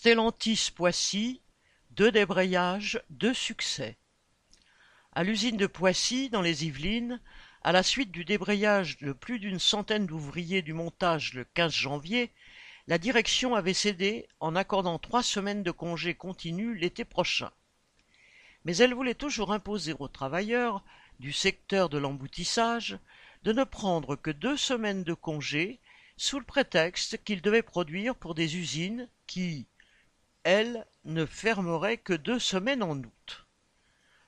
Stellantis Poissy, deux débrayages, deux succès. À l'usine de Poissy, dans les Yvelines, à la suite du débrayage de plus d'une centaine d'ouvriers du montage le 15 janvier, la direction avait cédé en accordant trois semaines de congé continu l'été prochain. Mais elle voulait toujours imposer aux travailleurs du secteur de l'emboutissage de ne prendre que deux semaines de congé sous le prétexte qu'ils devaient produire pour des usines qui, elles, ne fermeraient que deux semaines en août.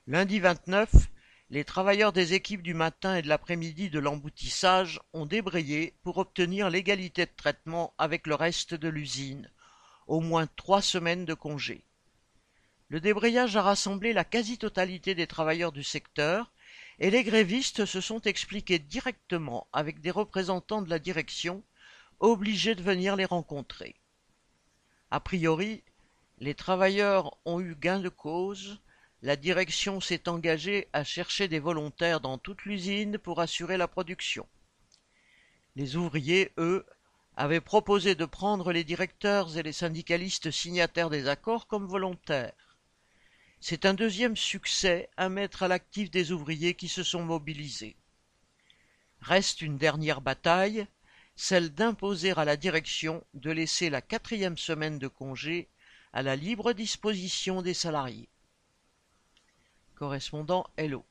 Lundi 29, les travailleurs des équipes du matin et de l'après-midi de l'emboutissage ont débrayé pour obtenir l'égalité de traitement avec le reste de l'usine, au moins trois semaines de congé. Le débrayage a rassemblé la quasi-totalité des travailleurs du secteur et les grévistes se sont expliqués directement avec des représentants de la direction obligés de venir les rencontrer. A priori, les travailleurs ont eu gain de cause, la direction s'est engagée à chercher des volontaires dans toute l'usine pour assurer la production. Les ouvriers, eux, avaient proposé de prendre les directeurs et les syndicalistes signataires des accords comme volontaires. C'est un deuxième succès à mettre à l'actif des ouvriers qui se sont mobilisés. Reste une dernière bataille, celle d'imposer à la direction de laisser la quatrième semaine de congé à la libre disposition des salariés. Correspondant Hello.